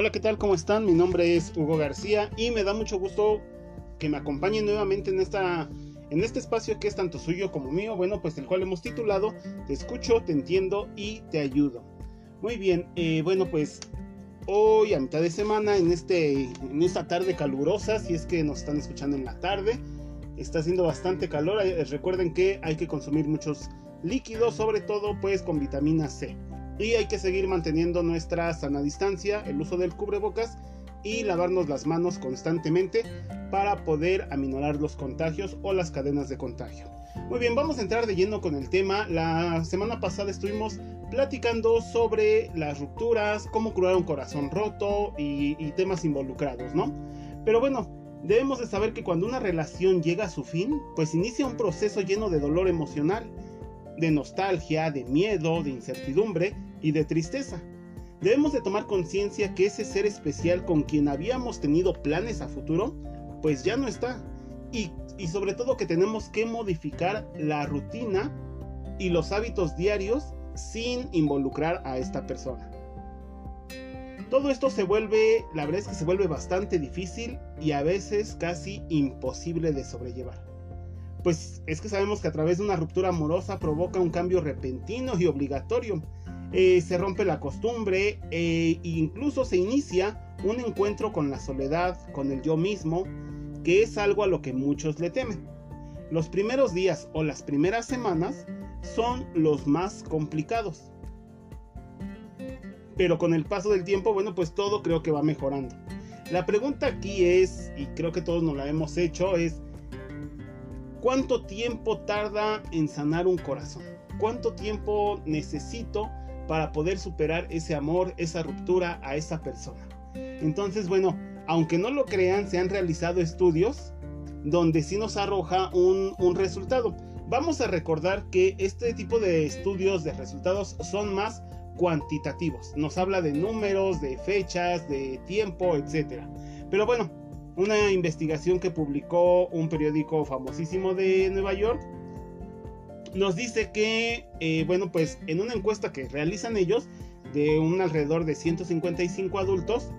Hola, ¿qué tal? ¿Cómo están? Mi nombre es Hugo García y me da mucho gusto que me acompañen nuevamente en esta en este espacio que es tanto suyo como mío, bueno, pues el cual hemos titulado Te escucho, te entiendo y te ayudo. Muy bien, eh, bueno, pues hoy a mitad de semana, en, este, en esta tarde calurosa, si es que nos están escuchando en la tarde, está haciendo bastante calor. Eh, recuerden que hay que consumir muchos líquidos, sobre todo pues con vitamina C. Y hay que seguir manteniendo nuestra sana distancia, el uso del cubrebocas y lavarnos las manos constantemente para poder aminorar los contagios o las cadenas de contagio. Muy bien, vamos a entrar de lleno con el tema. La semana pasada estuvimos platicando sobre las rupturas, cómo curar un corazón roto y, y temas involucrados, ¿no? Pero bueno, debemos de saber que cuando una relación llega a su fin, pues inicia un proceso lleno de dolor emocional, de nostalgia, de miedo, de incertidumbre y de tristeza. Debemos de tomar conciencia que ese ser especial con quien habíamos tenido planes a futuro, pues ya no está. Y, y sobre todo que tenemos que modificar la rutina y los hábitos diarios sin involucrar a esta persona. Todo esto se vuelve, la verdad es que se vuelve bastante difícil y a veces casi imposible de sobrellevar. Pues es que sabemos que a través de una ruptura amorosa provoca un cambio repentino y obligatorio. Eh, se rompe la costumbre e incluso se inicia un encuentro con la soledad, con el yo mismo, que es algo a lo que muchos le temen. Los primeros días o las primeras semanas son los más complicados. Pero con el paso del tiempo, bueno, pues todo creo que va mejorando. La pregunta aquí es, y creo que todos nos la hemos hecho, es ¿cuánto tiempo tarda en sanar un corazón? ¿Cuánto tiempo necesito para poder superar ese amor, esa ruptura a esa persona? Entonces, bueno, aunque no lo crean, se han realizado estudios donde sí nos arroja un, un resultado. Vamos a recordar que este tipo de estudios de resultados son más cuantitativos. Nos habla de números, de fechas, de tiempo, etc. Pero bueno, una investigación que publicó un periódico famosísimo de Nueva York nos dice que, eh, bueno, pues en una encuesta que realizan ellos de un alrededor de 155 adultos,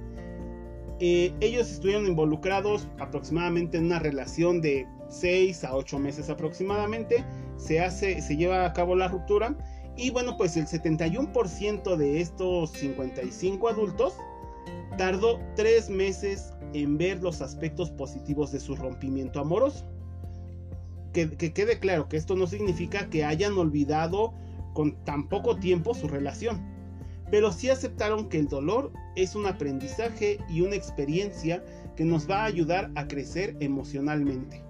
eh, ellos estuvieron involucrados aproximadamente en una relación de 6 a 8 meses aproximadamente. Se, hace, se lleva a cabo la ruptura. Y bueno, pues el 71% de estos 55 adultos tardó 3 meses en ver los aspectos positivos de su rompimiento amoroso. Que, que, quede claro que esto no significa que hayan olvidado con tan poco tiempo su relación, pero sí aceptaron que el dolor es un aprendizaje y una experiencia que nos va a ayudar a crecer emocionalmente.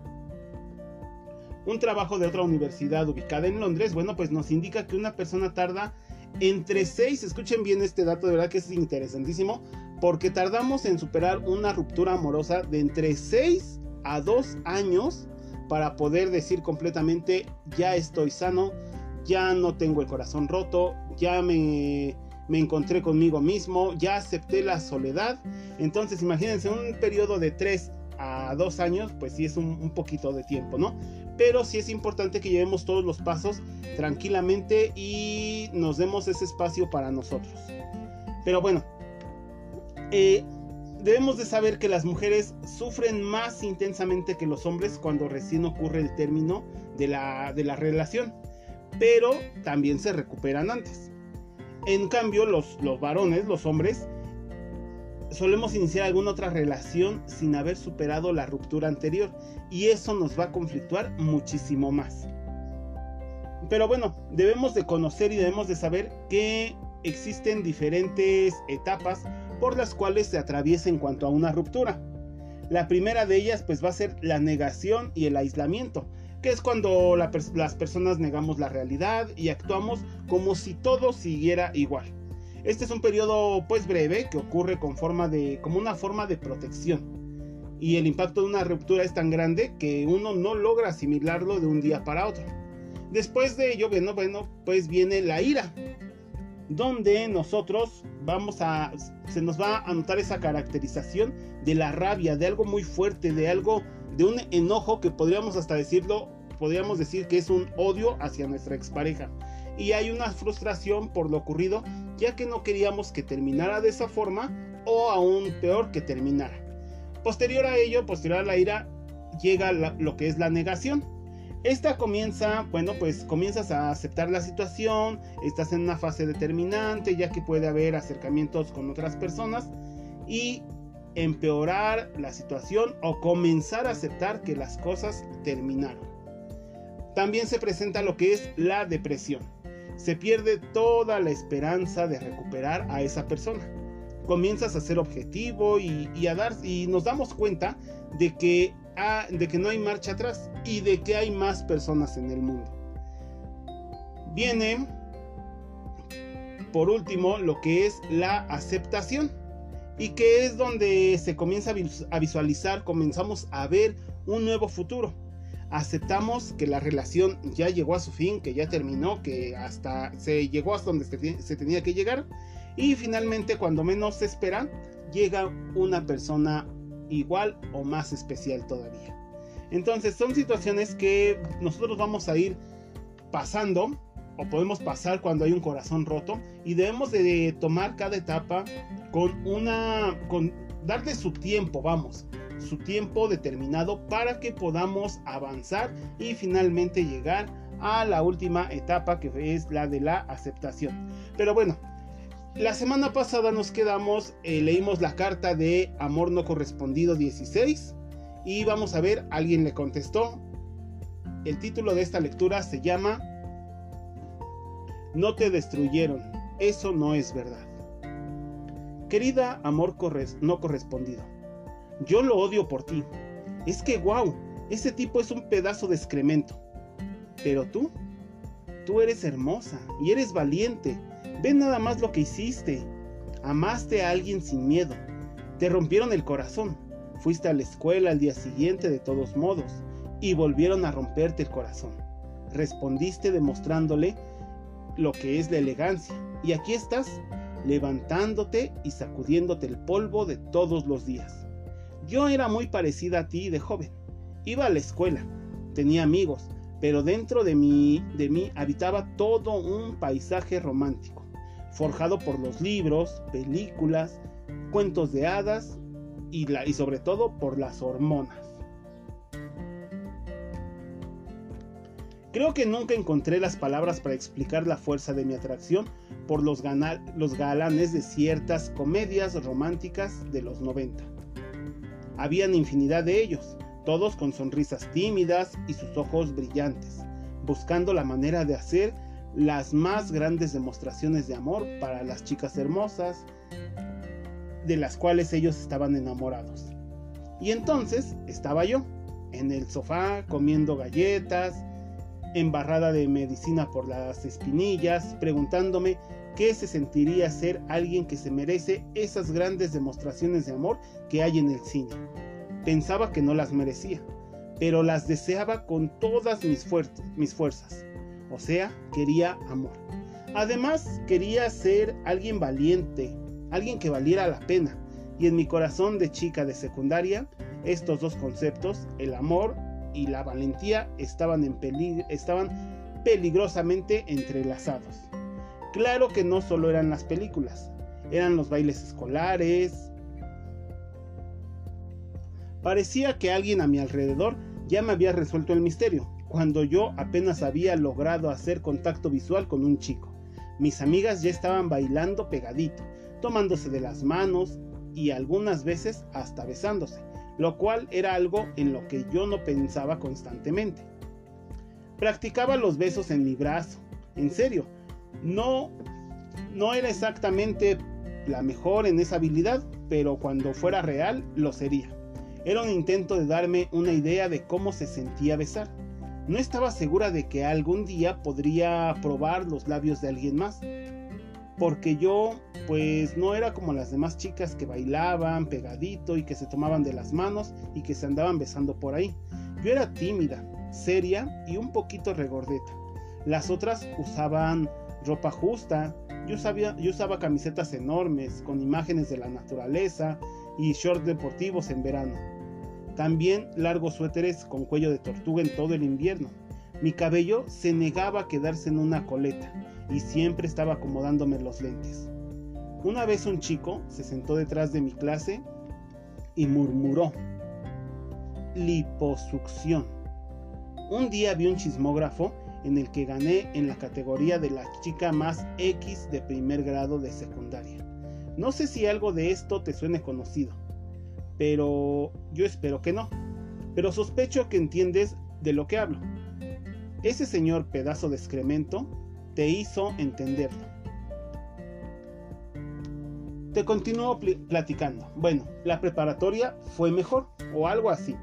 Un trabajo de otra universidad ubicada en Londres, bueno, pues nos indica que una persona tarda entre 6, escuchen bien este dato, de verdad que es interesantísimo, porque tardamos en superar una ruptura amorosa de entre 6 a 2 años para poder decir completamente, ya estoy sano, ya no tengo el corazón roto, ya me, me encontré conmigo mismo, ya acepté la soledad. Entonces imagínense un periodo de 3 a 2 años, pues sí es un, un poquito de tiempo, ¿no? pero sí es importante que llevemos todos los pasos tranquilamente y nos demos ese espacio para nosotros. Pero bueno, eh, debemos de saber que las mujeres sufren más intensamente que los hombres cuando recién ocurre el término de la, de la relación, pero también se recuperan antes. En cambio, los, los varones, los hombres, solemos iniciar alguna otra relación sin haber superado la ruptura anterior y eso nos va a conflictuar muchísimo más. Pero bueno, debemos de conocer y debemos de saber que existen diferentes etapas por las cuales se atraviesa en cuanto a una ruptura. La primera de ellas pues va a ser la negación y el aislamiento, que es cuando las personas negamos la realidad y actuamos como si todo siguiera igual. Este es un periodo pues breve que ocurre con forma de, como una forma de protección. Y el impacto de una ruptura es tan grande que uno no logra asimilarlo de un día para otro. Después de ello, bueno, bueno, pues viene la ira, donde nosotros vamos a, se nos va a notar esa caracterización de la rabia, de algo muy fuerte, de algo, de un enojo que podríamos hasta decirlo, podríamos decir que es un odio hacia nuestra expareja. Y hay una frustración por lo ocurrido ya que no queríamos que terminara de esa forma o aún peor que terminara. Posterior a ello, posterior a la ira, llega lo que es la negación. Esta comienza, bueno, pues comienzas a aceptar la situación, estás en una fase determinante, ya que puede haber acercamientos con otras personas y empeorar la situación o comenzar a aceptar que las cosas terminaron. También se presenta lo que es la depresión. Se pierde toda la esperanza de recuperar a esa persona. Comienzas a ser objetivo y, a dar y nos damos cuenta de que, de que no hay marcha atrás y de que hay más personas en el mundo. Viene por último lo que es la aceptación y que es donde se comienza a visualizar, comenzamos a ver un nuevo futuro. Aceptamos que la relación ya llegó a su fin, que ya terminó, que hasta se llegó hasta donde se tenía que llegar. Y finalmente, cuando menos se espera, llega una persona igual o más especial todavía. Entonces son situaciones que nosotros vamos a ir pasando o podemos pasar cuando hay un corazón roto y debemos de tomar cada etapa con una con darle su tiempo, vamos, su tiempo determinado para que podamos avanzar y finalmente llegar a la última etapa que es la de la aceptación. Pero bueno, la semana pasada nos quedamos, eh, leímos la carta de Amor no correspondido 16 y vamos a ver, alguien le contestó. El título de esta lectura se llama no te destruyeron. Eso no es verdad. Querida amor no correspondido, yo lo odio por ti. Es que, wow, ese tipo es un pedazo de excremento. Pero tú, tú eres hermosa y eres valiente. Ve nada más lo que hiciste. Amaste a alguien sin miedo. Te rompieron el corazón. Fuiste a la escuela al día siguiente de todos modos y volvieron a romperte el corazón. Respondiste demostrándole lo que es la elegancia. Y aquí estás, levantándote y sacudiéndote el polvo de todos los días. Yo era muy parecida a ti de joven. Iba a la escuela, tenía amigos, pero dentro de mí, de mí habitaba todo un paisaje romántico, forjado por los libros, películas, cuentos de hadas y, sobre todo por las hormonas. Creo que nunca encontré las palabras para explicar la fuerza de mi atracción por los, los galanes de ciertas comedias románticas de los 90. Habían infinidad de ellos, todos con sonrisas tímidas y sus ojos brillantes, buscando la manera de hacer las más grandes demostraciones de amor para las chicas hermosas de las cuales ellos estaban enamorados. Y entonces estaba yo, en el sofá comiendo galletas, embarrada de medicina por las espinillas, preguntándome qué se sentiría ser alguien que se merece esas grandes demostraciones de amor que hay en el cine. Pensaba que no las merecía, pero las deseaba con todas mis, mis fuerzas. O sea, quería amor. Además, quería ser alguien valiente, alguien que valiera la pena. Y en mi corazón de chica de secundaria, estos dos conceptos, el amor y la valentía estaban, en estaban peligrosamente entrelazados. Claro que no solo eran las películas, eran los bailes escolares. Parecía que alguien a mi alrededor ya me había resuelto el misterio, cuando yo apenas había logrado hacer contacto visual con un chico. Mis amigas ya estaban bailando pegadito, tomándose de las manos y algunas veces hasta besándose lo cual era algo en lo que yo no pensaba constantemente. Practicaba los besos en mi brazo, en serio, no, no era exactamente la mejor en esa habilidad, pero cuando fuera real lo sería. Era un intento de darme una idea de cómo se sentía besar. No estaba segura de que algún día podría probar los labios de alguien más, porque yo pues no era como las demás chicas que bailaban pegadito y que se tomaban de las manos y que se andaban besando por ahí. Yo era tímida, seria y un poquito regordeta. Las otras usaban ropa justa, yo, yo usaba camisetas enormes con imágenes de la naturaleza y shorts deportivos en verano. También largos suéteres con cuello de tortuga en todo el invierno. Mi cabello se negaba a quedarse en una coleta y siempre estaba acomodándome los lentes. Una vez un chico se sentó detrás de mi clase y murmuró, liposucción. Un día vi un chismógrafo en el que gané en la categoría de la chica más X de primer grado de secundaria. No sé si algo de esto te suene conocido, pero yo espero que no. Pero sospecho que entiendes de lo que hablo. Ese señor pedazo de excremento te hizo entenderlo. Te continúo platicando. Bueno, la preparatoria fue mejor, o algo así.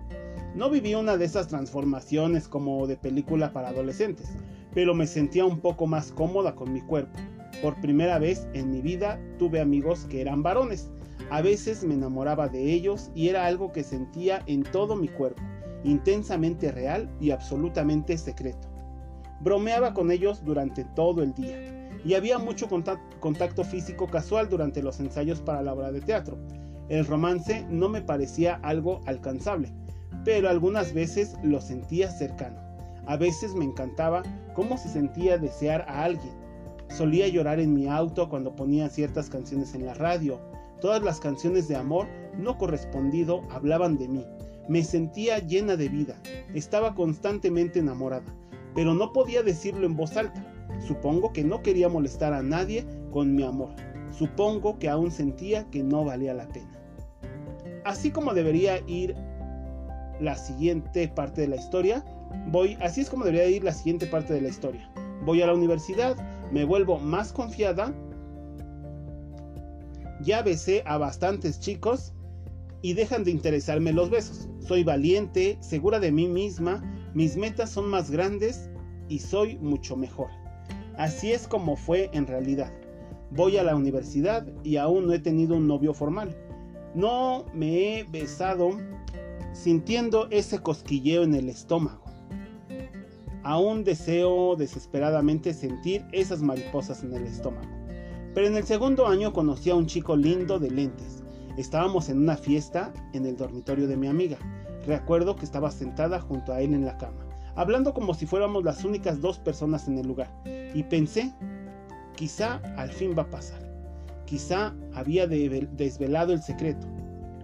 No viví una de esas transformaciones como de película para adolescentes, pero me sentía un poco más cómoda con mi cuerpo. Por primera vez en mi vida tuve amigos que eran varones. A veces me enamoraba de ellos y era algo que sentía en todo mi cuerpo, intensamente real y absolutamente secreto. Bromeaba con ellos durante todo el día y había mucho contacto físico casual durante los ensayos para la obra de teatro. El romance no me parecía algo alcanzable, pero algunas veces lo sentía cercano. A veces me encantaba cómo se sentía desear a alguien. Solía llorar en mi auto cuando ponía ciertas canciones en la radio. Todas las canciones de amor no correspondido hablaban de mí. Me sentía llena de vida. Estaba constantemente enamorada, pero no podía decirlo en voz alta. Supongo que no quería molestar a nadie con mi amor. Supongo que aún sentía que no valía la pena. Así como debería ir la siguiente parte de la historia, voy, así es como debería ir la siguiente parte de la historia. Voy a la universidad, me vuelvo más confiada, ya besé a bastantes chicos y dejan de interesarme los besos. Soy valiente, segura de mí misma, mis metas son más grandes y soy mucho mejor. Así es como fue en realidad. Voy a la universidad y aún no he tenido un novio formal. No me he besado sintiendo ese cosquilleo en el estómago. Aún deseo desesperadamente sentir esas mariposas en el estómago. Pero en el segundo año conocí a un chico lindo de lentes. Estábamos en una fiesta en el dormitorio de mi amiga. Recuerdo que estaba sentada junto a él en la cama hablando como si fuéramos las únicas dos personas en el lugar. Y pensé, quizá al fin va a pasar. Quizá había desvelado el secreto.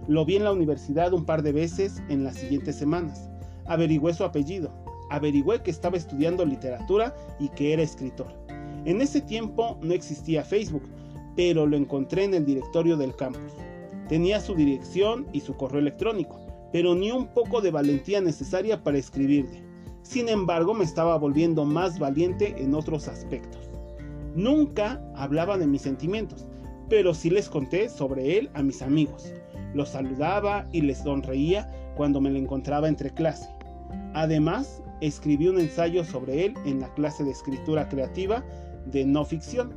Lo vi en la universidad un par de veces en las siguientes semanas. Averigüé su apellido. Averigüé que estaba estudiando literatura y que era escritor. En ese tiempo no existía Facebook, pero lo encontré en el directorio del campus. Tenía su dirección y su correo electrónico, pero ni un poco de valentía necesaria para escribirle. Sin embargo, me estaba volviendo más valiente en otros aspectos. Nunca hablaba de mis sentimientos, pero sí les conté sobre él a mis amigos. Los saludaba y les sonreía cuando me lo encontraba entre clase. Además, escribí un ensayo sobre él en la clase de escritura creativa de no ficción.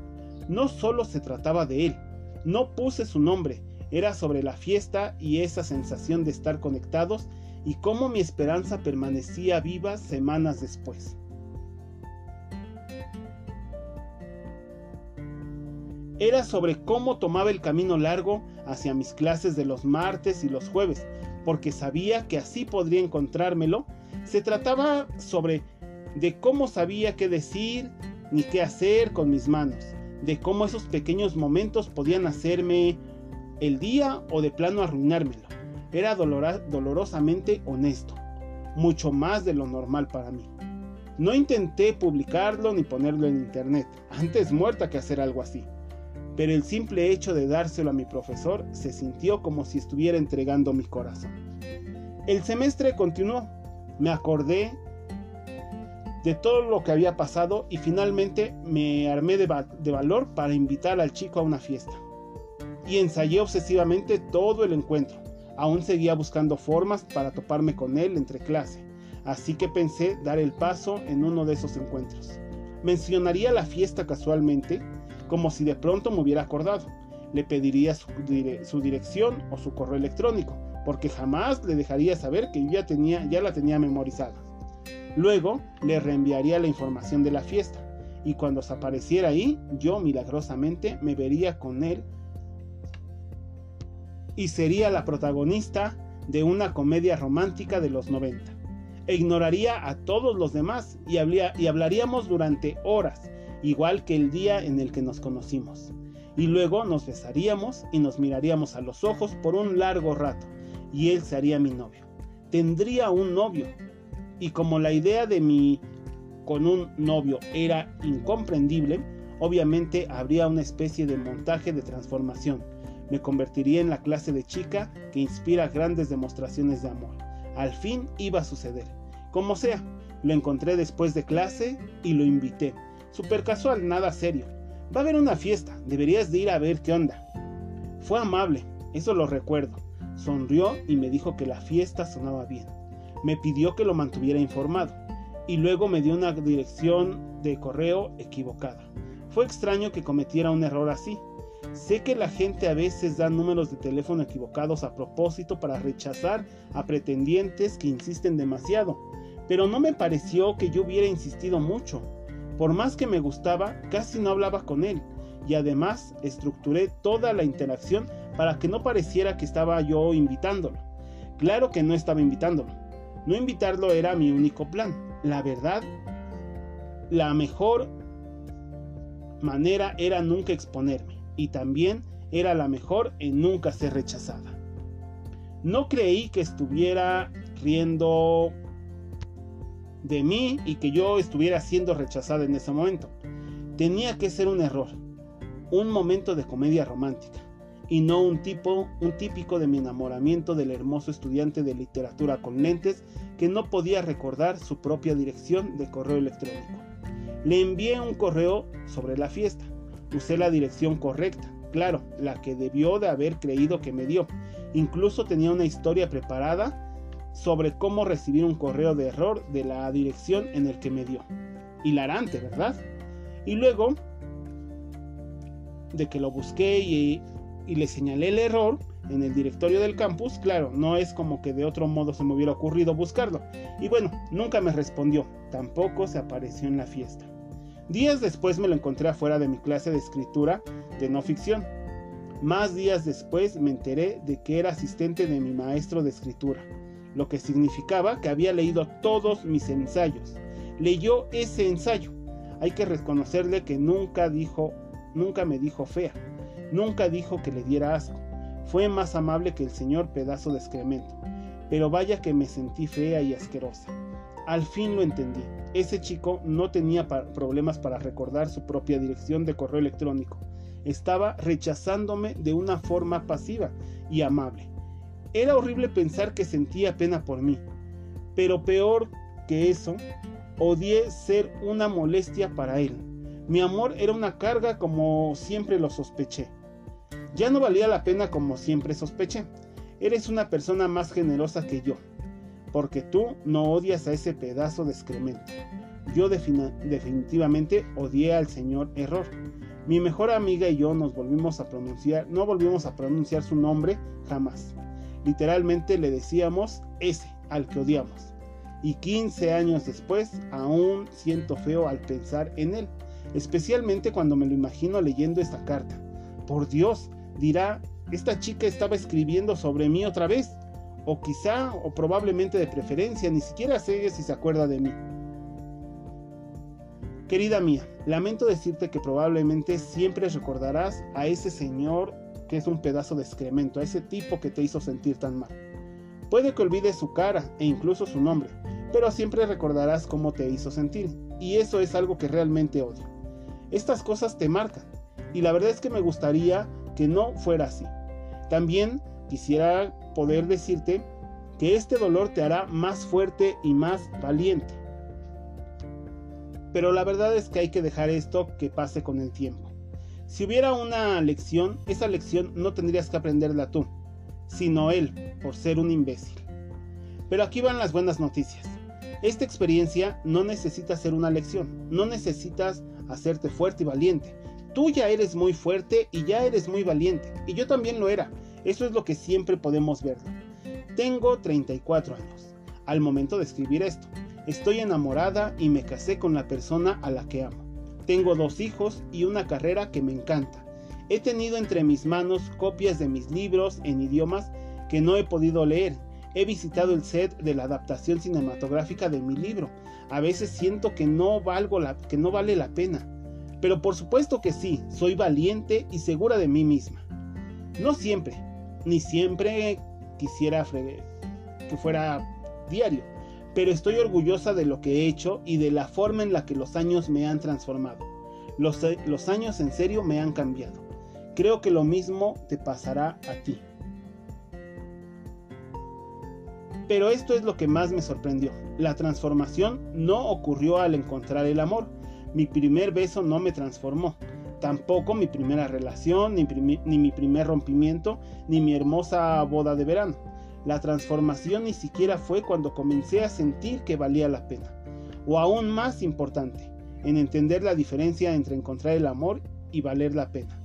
No solo se trataba de él, no puse su nombre, era sobre la fiesta y esa sensación de estar conectados y cómo mi esperanza permanecía viva semanas después. Era sobre cómo tomaba el camino largo hacia mis clases de los martes y los jueves, porque sabía que así podría encontrármelo. Se trataba sobre de cómo sabía qué decir ni qué hacer con mis manos, de cómo esos pequeños momentos podían hacerme el día o de plano arruinármelo era dolorosamente honesto, mucho más de lo normal para mí. No intenté publicarlo ni ponerlo en internet, antes muerta que hacer algo así. Pero el simple hecho de dárselo a mi profesor se sintió como si estuviera entregando mi corazón. El semestre continuó. Me acordé de todo lo que había pasado y finalmente me armé de, valor para invitar al chico a una fiesta. Y ensayé obsesivamente todo el encuentro. Aún seguía buscando formas para toparme con él entre clase, así que pensé dar el paso en uno de esos encuentros. Mencionaría la fiesta casualmente, como si de pronto me hubiera acordado. Le pediría su, dirección o su correo electrónico, porque jamás le dejaría saber que ya la tenía memorizada. Luego le reenviaría la información de la fiesta, y cuando se apareciera ahí, yo milagrosamente me vería con él y sería la protagonista de una comedia romántica de los 90. E ignoraría a todos los demás y, y hablaríamos durante horas, igual que el día en el que nos conocimos. y luego nos besaríamos y nos miraríamos a los ojos por un largo rato, y él sería mi novio. Tendría un novio, y como la idea de mí con un novio era incomprendible, obviamente habría una especie de montaje de transformación. Me convertiría en la clase de chica que inspira grandes demostraciones de amor. Al fin iba a suceder. Como sea, lo encontré después de clase y lo invité. Super casual, nada serio. Va a haber una fiesta, deberías de ir a ver qué onda. Fue amable, eso lo recuerdo. Sonrió y me dijo que la fiesta sonaba bien. Me pidió que lo mantuviera informado y luego me dio una dirección de correo equivocada. Fue extraño que cometiera un error así. Sé que la gente a veces da números de teléfono equivocados a propósito para rechazar a pretendientes que insisten demasiado, pero no me pareció que yo hubiera insistido mucho. Por más que me gustaba, casi no hablaba con él, y además estructuré toda la interacción para que no pareciera que estaba yo invitándolo. Claro que no estaba invitándolo. No invitarlo era mi único plan. La verdad, la mejor manera era nunca exponerme y también era la mejor en nunca ser rechazada. No creí que estuviera riendo de mí y que yo estuviera siendo rechazada en ese momento. Tenía que ser un error, un momento de comedia romántica y no un tipo, un típico de mi enamoramiento del hermoso estudiante de literatura con lentes que no podía recordar su propia dirección de correo electrónico. Le envié un correo sobre la fiesta. Usé la dirección correcta, claro, la que debió de haber creído que me dio. Incluso tenía una historia preparada sobre cómo recibir un correo de error de la dirección en el que me dio. Hilarante, ¿verdad? Y luego de que lo busqué y y le señalé el error en el directorio del campus, claro, no es como que de otro modo se me hubiera ocurrido buscarlo. Y bueno, nunca me respondió, tampoco se apareció en la fiesta. Días después me lo encontré afuera de mi clase de escritura de no ficción. Más días después me enteré de que era asistente de mi maestro de escritura, lo que significaba que había leído todos mis ensayos. Leyó ese ensayo. Hay que reconocerle que nunca dijo, nunca me dijo fea Nunca dijo que le diera asco. Fue más amable que el señor pedazo de excremento. Pero vaya que me sentí fea y asquerosa. Al fin lo entendí. Ese chico no tenía problemas para recordar su propia dirección de correo electrónico. Estaba rechazándome de una forma pasiva y amable. Era horrible pensar que sentía pena por mí. Pero peor que eso, odié ser una molestia para él. Mi amor era una carga como siempre lo sospeché. Ya no valía la pena como siempre sospeché. Eres una persona más generosa que yo, porque tú no odias a ese pedazo de excremento. Yo definitivamente odié al señor Error. Mi mejor amiga y yo nos volvimos a pronunciar, no volvimos a pronunciar su nombre jamás. Literalmente le decíamos ese, al que odiamos. Y 15 años después aún siento feo al pensar en él especialmente cuando me lo imagino leyendo esta carta. Por Dios, dirá, esta chica estaba escribiendo sobre mí otra vez, o quizá, o probablemente de preferencia, ni siquiera sé si se acuerda de mí. Querida mía, lamento decirte que probablemente siempre recordarás a ese señor que es un pedazo de excremento, a ese tipo que te hizo sentir tan mal. Puede que olvides su cara e incluso su nombre, pero siempre recordarás cómo te hizo sentir, y eso es algo que realmente odio. Estas cosas te marcan y la verdad es que me gustaría que no fuera así. También quisiera poder decirte que este dolor te hará más fuerte y más valiente. Pero la verdad es que hay que dejar esto que pase con el tiempo. Si hubiera una lección, esa lección no tendrías que aprenderla tú, sino él, por ser un imbécil. Pero aquí van las buenas noticias. Esta experiencia no necesita ser una lección, no necesitas hacerte fuerte y valiente. Tú ya eres muy fuerte y ya eres muy valiente, y yo también lo era. Eso es lo que siempre podemos ver. Tengo 34 años. Al momento de escribir esto, estoy enamorada y me casé con la persona a la que amo. Tengo dos hijos y una carrera que me encanta. He tenido entre mis manos copias de mis libros en idiomas que no he podido leer. He visitado el set de la adaptación cinematográfica de mi libro a veces siento que no, valgo la, que no vale la pena. Pero por supuesto que sí, soy valiente y segura de mí misma. No siempre, ni siempre quisiera que fuera diario, pero estoy orgullosa de lo que he hecho y de la forma en la que los años me han transformado. Los, los años en serio me han cambiado. Creo que lo mismo te pasará a ti. Pero esto es lo que más me sorprendió. La transformación no ocurrió al encontrar el amor. Mi primer beso no me transformó. Tampoco mi primera relación, ni, mi primer rompimiento, ni mi hermosa boda de verano. La transformación ni siquiera fue cuando comencé a sentir que valía la pena. O aún más importante, en entender la diferencia entre encontrar el amor y valer la pena.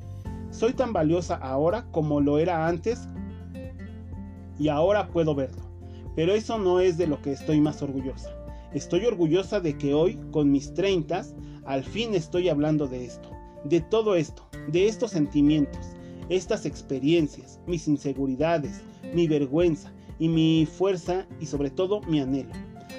Soy tan valiosa ahora como lo era antes y ahora puedo verlo. Pero eso no es de lo que estoy más orgullosa. Estoy orgullosa de que hoy, con mis 30, al fin estoy hablando de esto, de todo esto, de estos sentimientos, estas experiencias, mis inseguridades, mi vergüenza y mi fuerza y sobre todo mi anhelo.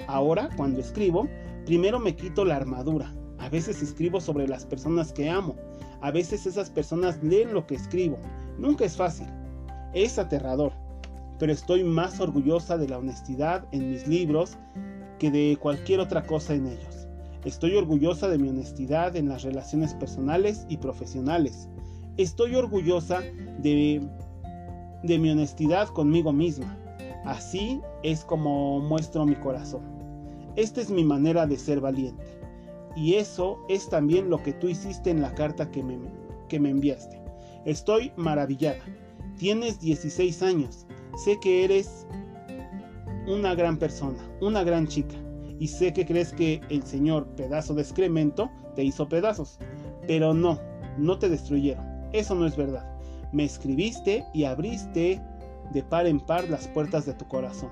Ahora, cuando escribo, primero me quito la armadura. A veces escribo sobre las personas que amo. A veces esas personas leen lo que escribo. Nunca es fácil. Es aterrador pero estoy más orgullosa de la honestidad en mis libros que de cualquier otra cosa en ellos. Estoy orgullosa de mi honestidad en las relaciones personales y profesionales. Estoy orgullosa de, de mi honestidad conmigo misma. Así es como muestro mi corazón. Esta es mi manera de ser valiente. Y eso es también lo que tú hiciste en la carta que me, que me enviaste. Estoy maravillada. Tienes 16 años Sé que eres una gran persona, una gran chica, y sé que crees que el Señor, pedazo de excremento, te hizo pedazos. Pero no, no te destruyeron. Eso no es verdad. Me escribiste y abriste de par en par las puertas de tu corazón.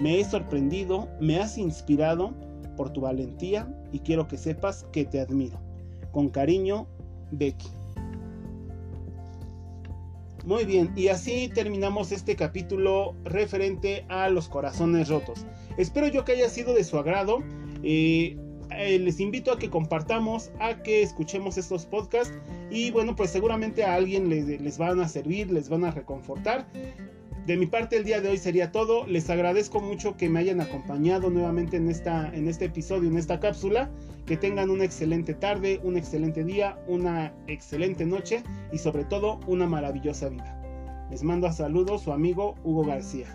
Me he sorprendido, me has inspirado por tu valentía y quiero que sepas que te admiro. Con cariño, Becky. Muy bien, y así terminamos este capítulo referente a los corazones rotos. Espero yo que haya sido de su agrado. Eh, les invito a que compartamos, a que escuchemos estos podcasts y bueno, pues seguramente a alguien les van a servir, les van a reconfortar. De mi parte el día de hoy sería todo. Les agradezco mucho que me hayan acompañado nuevamente en, esta, en este episodio, en esta cápsula. Que tengan una excelente tarde, un excelente día, una excelente noche y sobre todo una maravillosa vida. Les mando a saludos su amigo Hugo García.